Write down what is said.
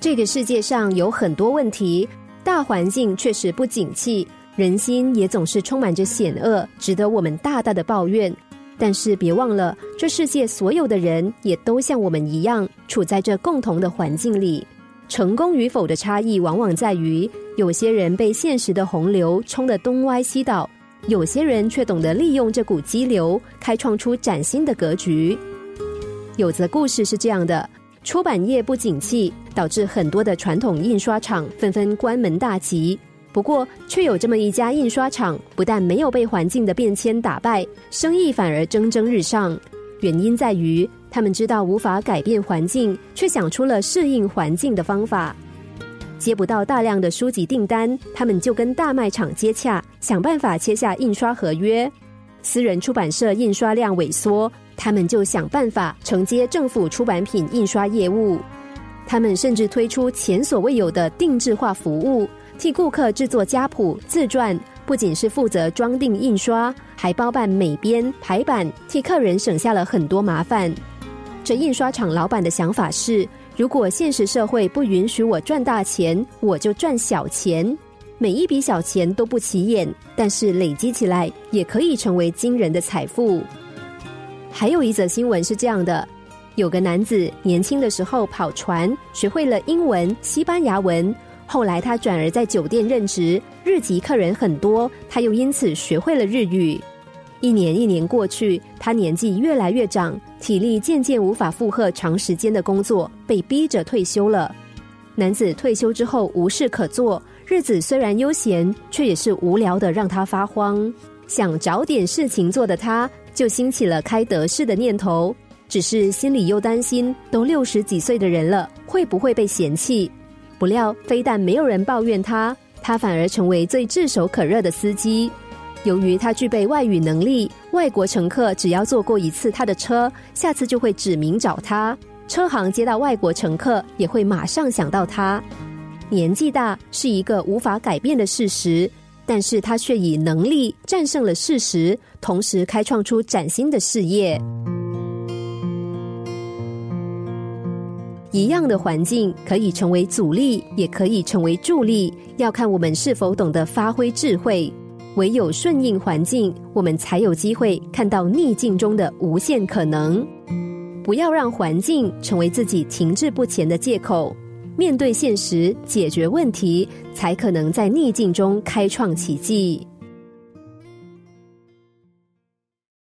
这个世界上有很多问题，大环境确实不景气，人心也总是充满着险恶，值得我们大大的抱怨。但是别忘了，这世界所有的人也都像我们一样，处在这共同的环境里。成功与否的差异，往往在于有些人被现实的洪流冲得东歪西倒，有些人却懂得利用这股激流，开创出崭新的格局。有则故事是这样的。出版业不景气，导致很多的传统印刷厂纷纷关门大吉。不过，却有这么一家印刷厂，不但没有被环境的变迁打败，生意反而蒸蒸日上。原因在于，他们知道无法改变环境，却想出了适应环境的方法。接不到大量的书籍订单，他们就跟大卖场接洽，想办法签下印刷合约。私人出版社印刷量萎缩。他们就想办法承接政府出版品印刷业务，他们甚至推出前所未有的定制化服务，替顾客制作家谱、自传，不仅是负责装订印刷，还包办美编、排版，替客人省下了很多麻烦。这印刷厂老板的想法是：如果现实社会不允许我赚大钱，我就赚小钱。每一笔小钱都不起眼，但是累积起来也可以成为惊人的财富。还有一则新闻是这样的：有个男子年轻的时候跑船，学会了英文、西班牙文。后来他转而在酒店任职，日籍客人很多，他又因此学会了日语。一年一年过去，他年纪越来越长，体力渐渐无法负荷长时间的工作，被逼着退休了。男子退休之后无事可做，日子虽然悠闲，却也是无聊的，让他发慌。想找点事情做的他。就兴起了开德式的念头，只是心里又担心，都六十几岁的人了，会不会被嫌弃？不料非但没有人抱怨他，他反而成为最炙手可热的司机。由于他具备外语能力，外国乘客只要坐过一次他的车，下次就会指名找他。车行接到外国乘客，也会马上想到他。年纪大是一个无法改变的事实。但是他却以能力战胜了事实，同时开创出崭新的事业。一样的环境可以成为阻力，也可以成为助力，要看我们是否懂得发挥智慧。唯有顺应环境，我们才有机会看到逆境中的无限可能。不要让环境成为自己停滞不前的借口。面对现实，解决问题，才可能在逆境中开创奇迹。